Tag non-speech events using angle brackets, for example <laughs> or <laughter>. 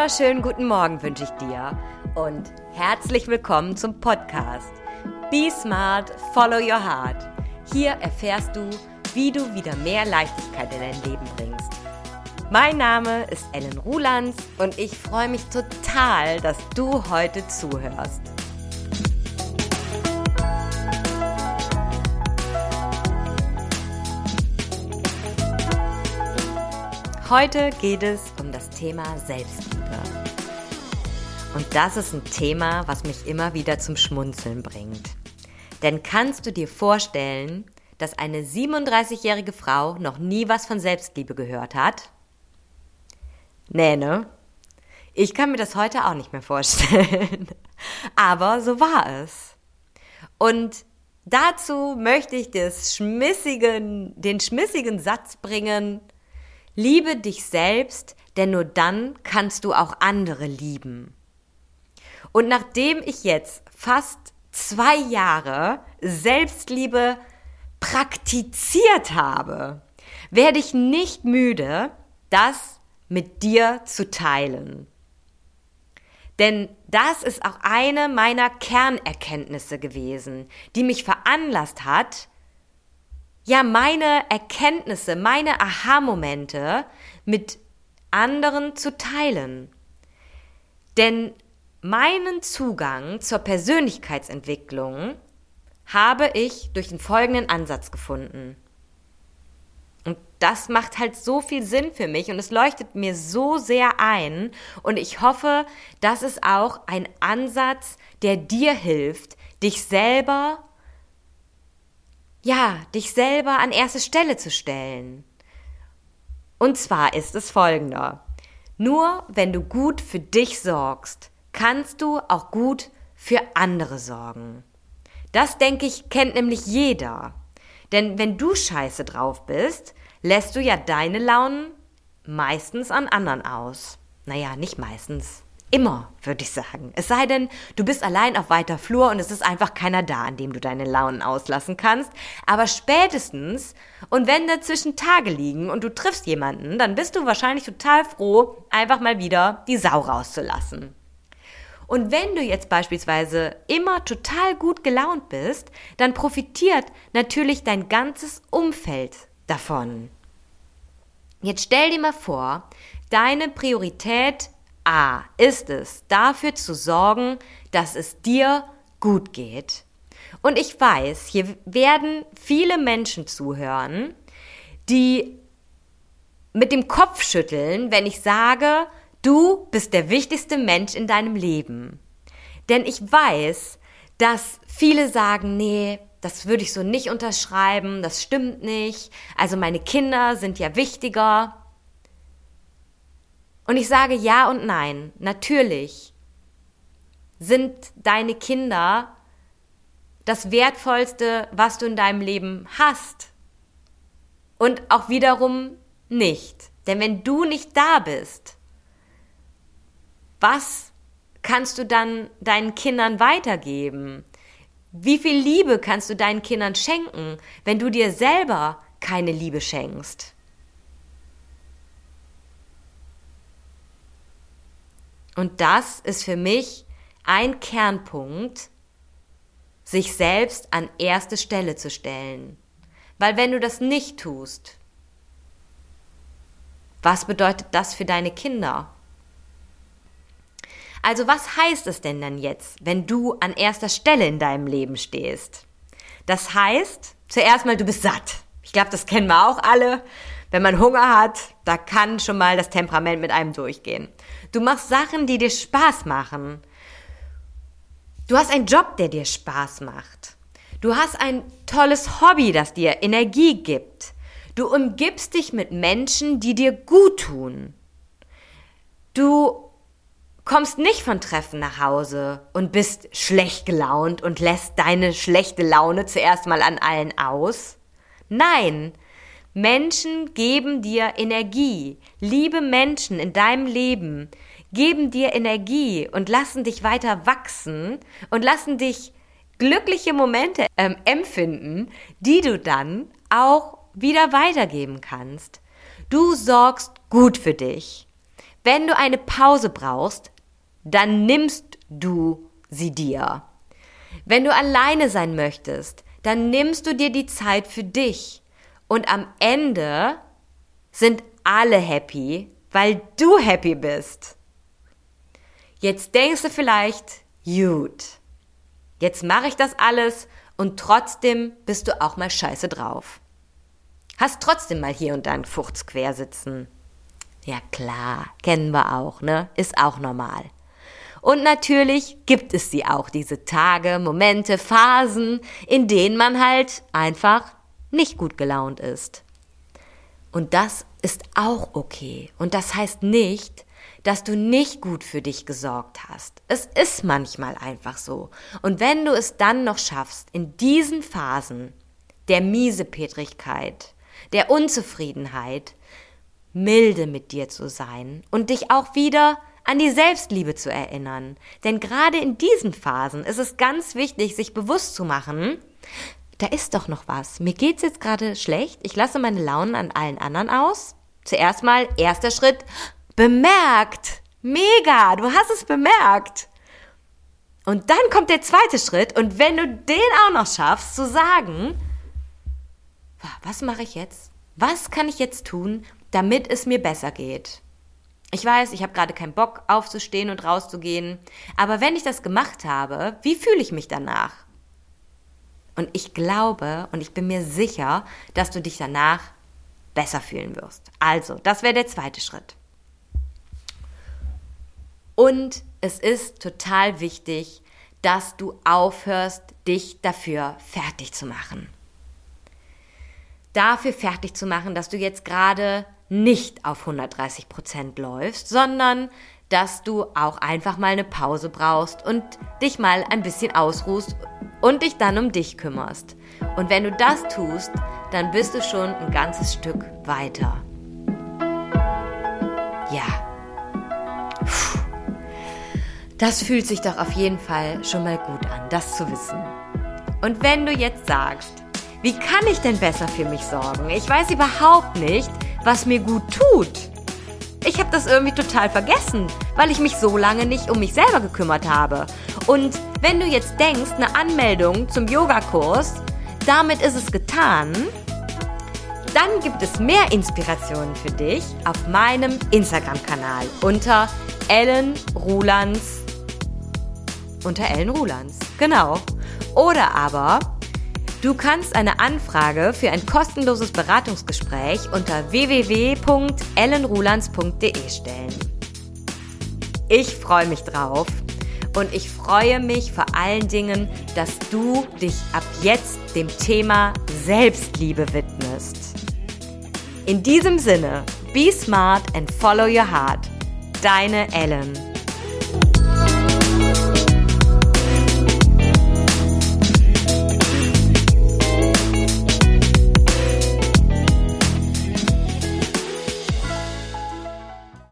wunderschönen guten Morgen wünsche ich dir und herzlich willkommen zum Podcast Be Smart, Follow Your Heart. Hier erfährst du, wie du wieder mehr Leichtigkeit in dein Leben bringst. Mein Name ist Ellen Rulands und ich freue mich total, dass du heute zuhörst. Heute geht es um das Thema Selbstliebe. Und das ist ein Thema, was mich immer wieder zum Schmunzeln bringt. Denn kannst du dir vorstellen, dass eine 37-jährige Frau noch nie was von Selbstliebe gehört hat? Nee, ne? Ich kann mir das heute auch nicht mehr vorstellen. <laughs> Aber so war es. Und dazu möchte ich das schmissigen, den schmissigen Satz bringen, Liebe dich selbst, denn nur dann kannst du auch andere lieben. Und nachdem ich jetzt fast zwei Jahre Selbstliebe praktiziert habe, werde ich nicht müde, das mit dir zu teilen. Denn das ist auch eine meiner Kernerkenntnisse gewesen, die mich veranlasst hat, ja, meine Erkenntnisse, meine Aha-Momente mit anderen zu teilen. Denn meinen Zugang zur Persönlichkeitsentwicklung habe ich durch den folgenden Ansatz gefunden. Und das macht halt so viel Sinn für mich und es leuchtet mir so sehr ein. Und ich hoffe, das ist auch ein Ansatz, der dir hilft, dich selber ja, dich selber an erste Stelle zu stellen. Und zwar ist es folgender. Nur wenn du gut für dich sorgst, kannst du auch gut für andere sorgen. Das, denke ich, kennt nämlich jeder. Denn wenn du scheiße drauf bist, lässt du ja deine Launen meistens an anderen aus. Naja, nicht meistens. Immer, würde ich sagen. Es sei denn, du bist allein auf weiter Flur und es ist einfach keiner da, an dem du deine Launen auslassen kannst. Aber spätestens, und wenn dazwischen Tage liegen und du triffst jemanden, dann bist du wahrscheinlich total froh, einfach mal wieder die Sau rauszulassen. Und wenn du jetzt beispielsweise immer total gut gelaunt bist, dann profitiert natürlich dein ganzes Umfeld davon. Jetzt stell dir mal vor, deine Priorität A ist es, dafür zu sorgen, dass es dir gut geht. Und ich weiß, hier werden viele Menschen zuhören, die mit dem Kopf schütteln, wenn ich sage, du bist der wichtigste Mensch in deinem Leben. Denn ich weiß, dass viele sagen, nee, das würde ich so nicht unterschreiben, das stimmt nicht. Also meine Kinder sind ja wichtiger. Und ich sage ja und nein. Natürlich sind deine Kinder das Wertvollste, was du in deinem Leben hast. Und auch wiederum nicht. Denn wenn du nicht da bist, was kannst du dann deinen Kindern weitergeben? Wie viel Liebe kannst du deinen Kindern schenken, wenn du dir selber keine Liebe schenkst? Und das ist für mich ein Kernpunkt, sich selbst an erste Stelle zu stellen. Weil wenn du das nicht tust, was bedeutet das für deine Kinder? Also was heißt es denn dann jetzt, wenn du an erster Stelle in deinem Leben stehst? Das heißt, zuerst mal, du bist satt. Ich glaube, das kennen wir auch alle. Wenn man Hunger hat, da kann schon mal das Temperament mit einem durchgehen. Du machst Sachen, die dir Spaß machen. Du hast einen Job, der dir Spaß macht. Du hast ein tolles Hobby, das dir Energie gibt. Du umgibst dich mit Menschen, die dir gut tun. Du kommst nicht von Treffen nach Hause und bist schlecht gelaunt und lässt deine schlechte Laune zuerst mal an allen aus. Nein, Menschen geben dir Energie. Liebe Menschen in deinem Leben geben dir Energie und lassen dich weiter wachsen und lassen dich glückliche Momente ähm, empfinden, die du dann auch wieder weitergeben kannst. Du sorgst gut für dich. Wenn du eine Pause brauchst, dann nimmst du sie dir. Wenn du alleine sein möchtest, dann nimmst du dir die Zeit für dich. Und am Ende sind alle happy, weil du happy bist. Jetzt denkst du vielleicht, gut, jetzt mache ich das alles und trotzdem bist du auch mal scheiße drauf. Hast trotzdem mal hier und da einen Furz quer. Ja klar, kennen wir auch, ne? Ist auch normal. Und natürlich gibt es sie auch, diese Tage, Momente, Phasen, in denen man halt einfach nicht gut gelaunt ist. Und das ist auch okay. Und das heißt nicht, dass du nicht gut für dich gesorgt hast. Es ist manchmal einfach so. Und wenn du es dann noch schaffst, in diesen Phasen der Miesepetrigkeit, der Unzufriedenheit, milde mit dir zu sein und dich auch wieder an die Selbstliebe zu erinnern. Denn gerade in diesen Phasen ist es ganz wichtig, sich bewusst zu machen, da ist doch noch was. Mir geht's jetzt gerade schlecht. Ich lasse meine Launen an allen anderen aus. Zuerst mal, erster Schritt, bemerkt. Mega, du hast es bemerkt. Und dann kommt der zweite Schritt und wenn du den auch noch schaffst, zu sagen, was mache ich jetzt? Was kann ich jetzt tun, damit es mir besser geht? Ich weiß, ich habe gerade keinen Bock aufzustehen und rauszugehen, aber wenn ich das gemacht habe, wie fühle ich mich danach? Und ich glaube und ich bin mir sicher, dass du dich danach besser fühlen wirst. Also, das wäre der zweite Schritt. Und es ist total wichtig, dass du aufhörst, dich dafür fertig zu machen. Dafür fertig zu machen, dass du jetzt gerade nicht auf 130 Prozent läufst, sondern dass du auch einfach mal eine Pause brauchst und dich mal ein bisschen ausruhst und dich dann um dich kümmerst. Und wenn du das tust, dann bist du schon ein ganzes Stück weiter. Ja. Das fühlt sich doch auf jeden Fall schon mal gut an, das zu wissen. Und wenn du jetzt sagst, wie kann ich denn besser für mich sorgen? Ich weiß überhaupt nicht, was mir gut tut. Ich habe das irgendwie total vergessen, weil ich mich so lange nicht um mich selber gekümmert habe. Und wenn du jetzt denkst, eine Anmeldung zum Yogakurs, damit ist es getan, dann gibt es mehr Inspirationen für dich auf meinem Instagram-Kanal unter Ellen Rulands. Unter Ellen Rulands, genau. Oder aber Du kannst eine Anfrage für ein kostenloses Beratungsgespräch unter www.ellenrulands.de stellen. Ich freue mich drauf und ich freue mich vor allen Dingen, dass du dich ab jetzt dem Thema Selbstliebe widmest. In diesem Sinne, be smart and follow your heart. Deine Ellen.